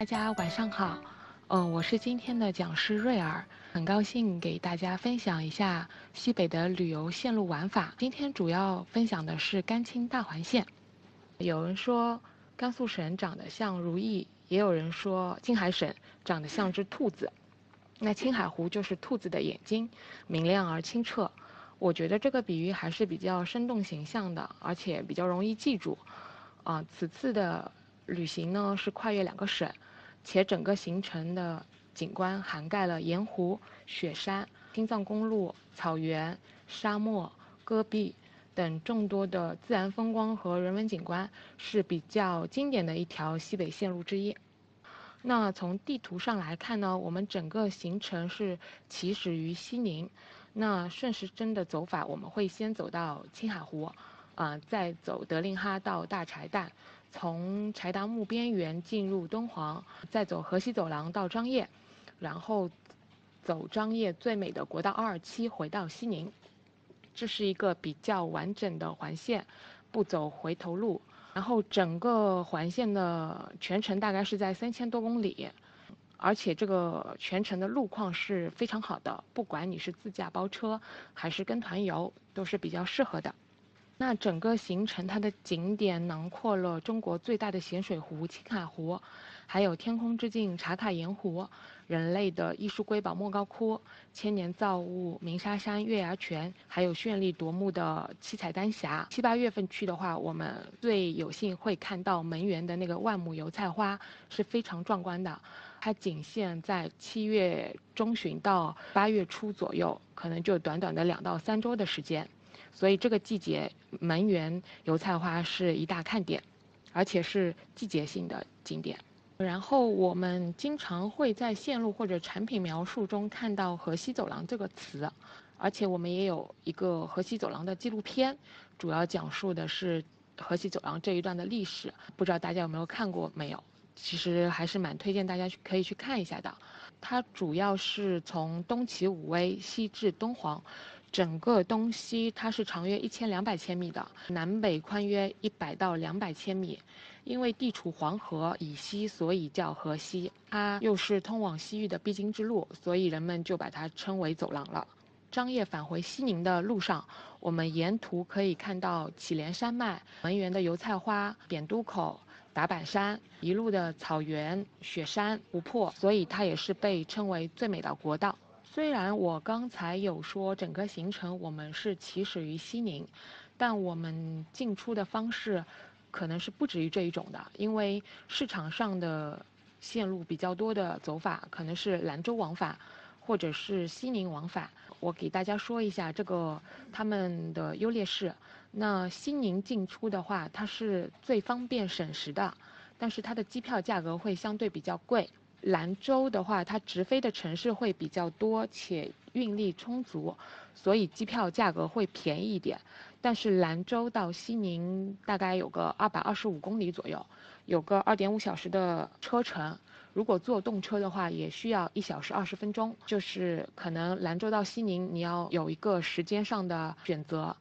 大家晚上好，嗯，我是今天的讲师瑞尔，很高兴给大家分享一下西北的旅游线路玩法。今天主要分享的是甘青大环线。有人说甘肃省长得像如意，也有人说青海省长得像只兔子。那青海湖就是兔子的眼睛，明亮而清澈。我觉得这个比喻还是比较生动形象的，而且比较容易记住。啊，此次的旅行呢是跨越两个省。且整个行程的景观涵盖了盐湖、雪山、青藏公路、草原、沙漠、戈壁等众多的自然风光和人文景观，是比较经典的一条西北线路之一。那从地图上来看呢，我们整个行程是起始于西宁，那顺时针的走法，我们会先走到青海湖，啊，再走德令哈到大柴旦。从柴达木边缘进入敦煌，再走河西走廊到张掖，然后走张掖最美的国道二二七回到西宁，这是一个比较完整的环线，不走回头路。然后整个环线的全程大概是在三千多公里，而且这个全程的路况是非常好的，不管你是自驾包车还是跟团游，都是比较适合的。那整个行程它的景点囊括了中国最大的咸水湖青海湖，还有天空之镜茶卡盐湖、人类的艺术瑰宝莫高窟、千年造物鸣沙山月牙泉，还有绚丽夺目的七彩丹霞。七八月份去的话，我们最有幸会看到门源的那个万亩油菜花，是非常壮观的。它仅限在七月中旬到八月初左右，可能就短短的两到三周的时间。所以这个季节门源油菜花是一大看点，而且是季节性的景点。然后我们经常会在线路或者产品描述中看到“河西走廊”这个词，而且我们也有一个河西走廊的纪录片，主要讲述的是河西走廊这一段的历史。不知道大家有没有看过没有？其实还是蛮推荐大家去可以去看一下的。它主要是从东起武威，西至敦煌。整个东西它是长约一千两百千米的，南北宽约一百到两百千米。因为地处黄河以西，所以叫河西。它又是通往西域的必经之路，所以人们就把它称为走廊了。张掖返回西宁的路上，我们沿途可以看到祁连山脉、门源的油菜花、扁都口、达坂山一路的草原、雪山、湖泊，所以它也是被称为最美的国道。虽然我刚才有说整个行程我们是起始于西宁，但我们进出的方式可能是不止于这一种的，因为市场上的线路比较多的走法可能是兰州往返，或者是西宁往返。我给大家说一下这个他们的优劣势。那西宁进出的话，它是最方便省时的，但是它的机票价格会相对比较贵。兰州的话，它直飞的城市会比较多，且运力充足，所以机票价格会便宜一点。但是兰州到西宁大概有个二百二十五公里左右，有个二点五小时的车程。如果坐动车的话，也需要一小时二十分钟。就是可能兰州到西宁，你要有一个时间上的选择。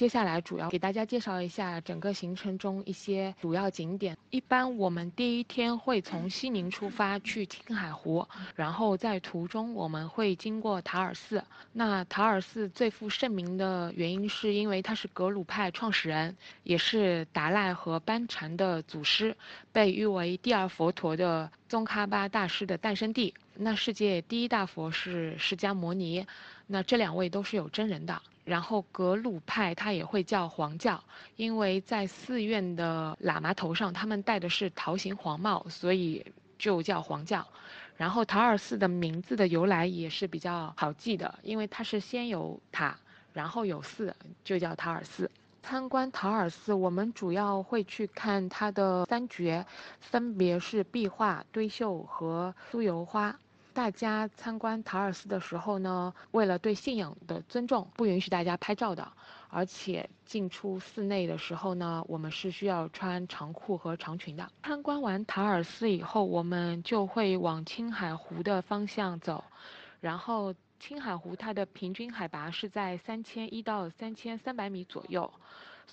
接下来主要给大家介绍一下整个行程中一些主要景点。一般我们第一天会从西宁出发去青海湖，然后在途中我们会经过塔尔寺。那塔尔寺最负盛名的原因是因为它是格鲁派创始人，也是达赖和班禅的祖师，被誉为第二佛陀的宗喀巴大师的诞生地。那世界第一大佛是释迦牟尼，那这两位都是有真人的。然后格鲁派他也会叫黄教，因为在寺院的喇嘛头上，他们戴的是桃形黄帽，所以就叫黄教。然后塔尔寺的名字的由来也是比较好记的，因为它是先有塔，然后有寺，就叫塔尔寺。参观塔尔寺，我们主要会去看它的三绝，分别是壁画、堆绣和酥油花。大家参观塔尔寺的时候呢，为了对信仰的尊重，不允许大家拍照的。而且进出寺内的时候呢，我们是需要穿长裤和长裙的。参观完塔尔寺以后，我们就会往青海湖的方向走。然后青海湖它的平均海拔是在三千一到三千三百米左右，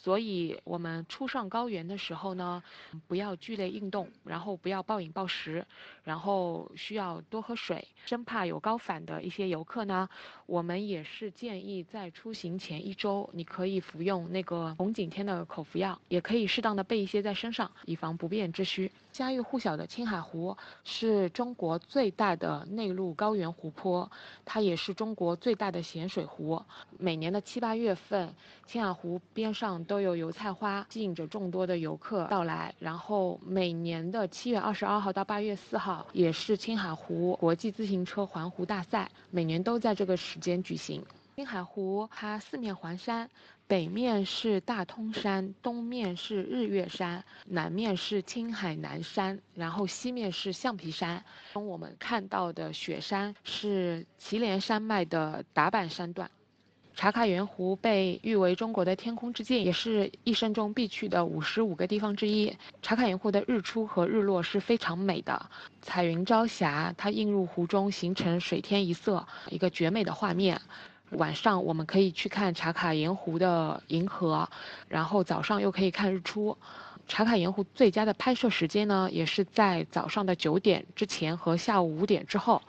所以我们初上高原的时候呢，不要剧烈运动，然后不要暴饮暴食，然后需要多喝水，生怕有高反的一些游客呢，我们也是建议在出行前一周，你可以服用那个红景天的口服药，也可以适当的备一些在身上，以防不便之需。家喻户晓的青海湖是中国最大的内陆高原湖泊，它也是中国最大的咸水湖。每年的七八月份，青海湖边上都有油菜花，吸引着众多的游客到来。然后每年的七月二十二号到八月四号，也是青海湖国际自行车环湖大赛，每年都在这个时间举行。青海湖它四面环山，北面是大通山，东面是日月山，南面是青海南山，然后西面是橡皮山。从我们看到的雪山是祁连山脉的达坂山段。茶卡盐湖被誉为中国的天空之镜，也是一生中必去的五十五个地方之一。茶卡盐湖的日出和日落是非常美的，彩云朝霞，它映入湖中，形成水天一色，一个绝美的画面。晚上我们可以去看茶卡盐湖的银河，然后早上又可以看日出。茶卡盐湖最佳的拍摄时间呢，也是在早上的九点之前和下午五点之后。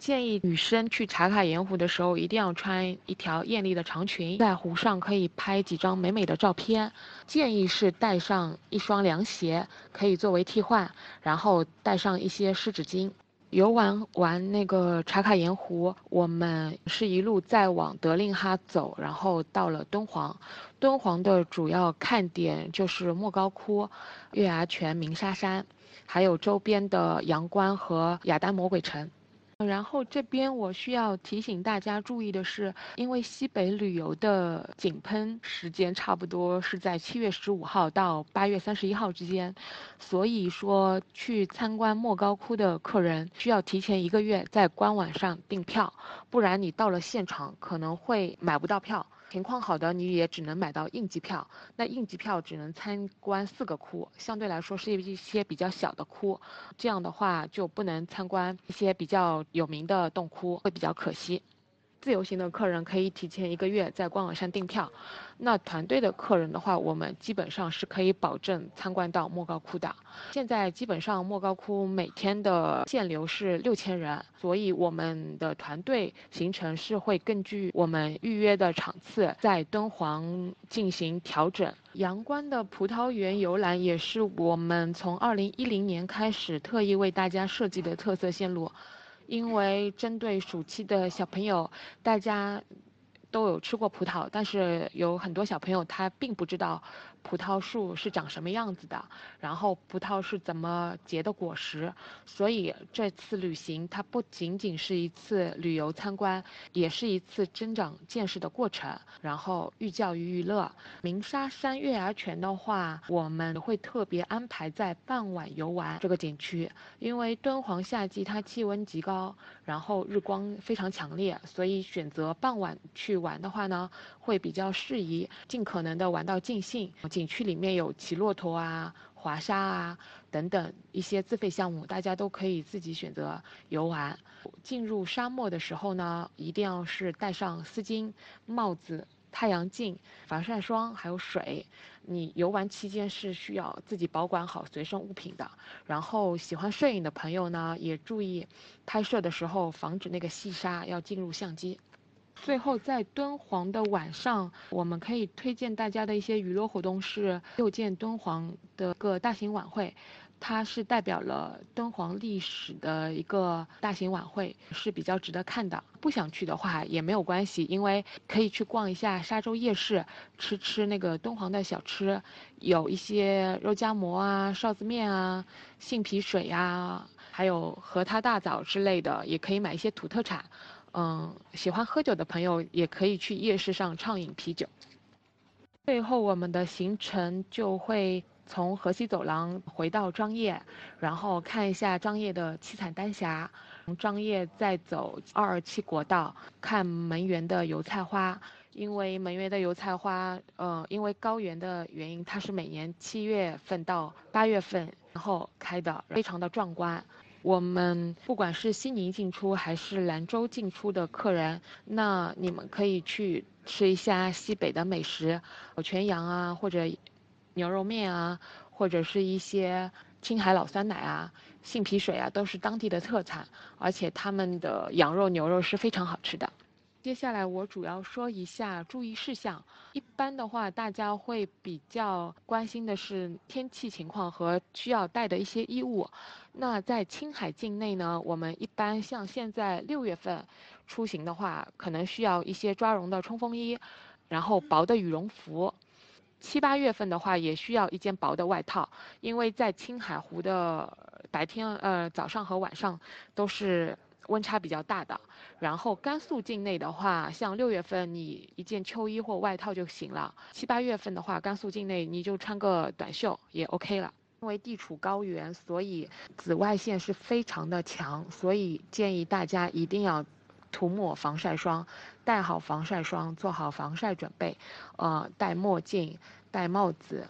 建议女生去茶卡盐湖的时候，一定要穿一条艳丽的长裙，在湖上可以拍几张美美的照片。建议是带上一双凉鞋，可以作为替换，然后带上一些湿纸巾。游玩完那个茶卡盐湖，我们是一路再往德令哈走，然后到了敦煌。敦煌的主要看点就是莫高窟、月牙泉、鸣沙山，还有周边的阳关和雅丹魔鬼城。然后这边我需要提醒大家注意的是，因为西北旅游的井喷时间差不多是在七月十五号到八月三十一号之间，所以说去参观莫高窟的客人需要提前一个月在官网上订票，不然你到了现场可能会买不到票。情况好的，你也只能买到应急票。那应急票只能参观四个窟，相对来说是一些比较小的窟，这样的话就不能参观一些比较有名的洞窟，会比较可惜。自由行的客人可以提前一个月在官网上订票，那团队的客人的话，我们基本上是可以保证参观到莫高窟的。现在基本上莫高窟每天的限流是六千人，所以我们的团队行程是会根据我们预约的场次在敦煌进行调整。阳关的葡萄园游览也是我们从二零一零年开始特意为大家设计的特色线路。因为针对暑期的小朋友，大家都有吃过葡萄，但是有很多小朋友他并不知道。葡萄树是长什么样子的？然后葡萄是怎么结的果实？所以这次旅行它不仅仅是一次旅游参观，也是一次增长见识的过程。然后寓教于娱乐。鸣沙山月牙泉的话，我们会特别安排在傍晚游玩这个景区，因为敦煌夏季它气温极高，然后日光非常强烈，所以选择傍晚去玩的话呢，会比较适宜，尽可能的玩到尽兴。景区里面有骑骆驼啊、滑沙啊等等一些自费项目，大家都可以自己选择游玩。进入沙漠的时候呢，一定要是带上丝巾、帽子、太阳镜、防晒霜还有水。你游玩期间是需要自己保管好随身物品的。然后喜欢摄影的朋友呢，也注意拍摄的时候防止那个细沙要进入相机。最后，在敦煌的晚上，我们可以推荐大家的一些娱乐活动是六建敦煌的个大型晚会，它是代表了敦煌历史的一个大型晚会，是比较值得看的。不想去的话也没有关系，因为可以去逛一下沙洲夜市，吃吃那个敦煌的小吃，有一些肉夹馍啊、臊子面啊、杏皮水呀，还有和他大枣之类的，也可以买一些土特产。嗯，喜欢喝酒的朋友也可以去夜市上畅饮啤酒。最后，我们的行程就会从河西走廊回到张掖，然后看一下张掖的七彩丹霞，从张掖再走二二七国道看门源的油菜花。因为门源的油菜花，呃，因为高原的原因，它是每年七月份到八月份然后开的，非常的壮观。我们不管是西宁进出还是兰州进出的客人，那你们可以去吃一下西北的美食，全羊啊，或者牛肉面啊，或者是一些青海老酸奶啊、杏皮水啊，都是当地的特产，而且他们的羊肉、牛肉是非常好吃的。接下来我主要说一下注意事项。一般的话，大家会比较关心的是天气情况和需要带的一些衣物。那在青海境内呢，我们一般像现在六月份出行的话，可能需要一些抓绒的冲锋衣，然后薄的羽绒服。七八月份的话，也需要一件薄的外套，因为在青海湖的白天，呃，早上和晚上都是。温差比较大的，然后甘肃境内的话，像六月份你一件秋衣或外套就行了。七八月份的话，甘肃境内你就穿个短袖也 OK 了。因为地处高原，所以紫外线是非常的强，所以建议大家一定要涂抹防晒霜，戴好防晒霜，做好防晒准备。呃，戴墨镜，戴帽子。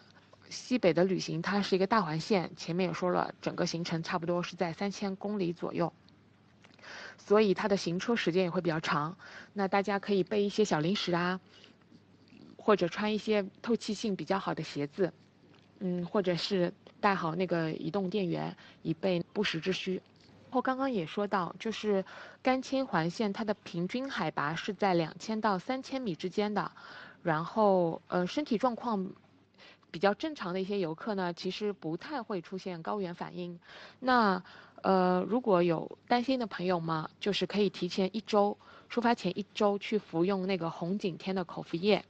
西北的旅行它是一个大环线，前面也说了，整个行程差不多是在三千公里左右。所以它的行车时间也会比较长，那大家可以备一些小零食啊，或者穿一些透气性比较好的鞋子，嗯，或者是带好那个移动电源，以备不时之需。然后刚刚也说到，就是甘青环线它的平均海拔是在两千到三千米之间的，然后呃身体状况比较正常的一些游客呢，其实不太会出现高原反应。那呃，如果有担心的朋友们，就是可以提前一周，出发前一周去服用那个红景天的口服液，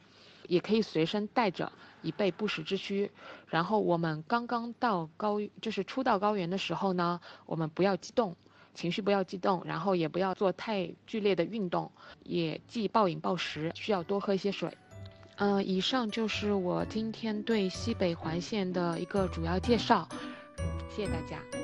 也可以随身带着，以备不时之需。然后我们刚刚到高，就是初到高原的时候呢，我们不要激动，情绪不要激动，然后也不要做太剧烈的运动，也忌暴饮暴食，需要多喝一些水。嗯，以上就是我今天对西北环线的一个主要介绍，谢谢大家。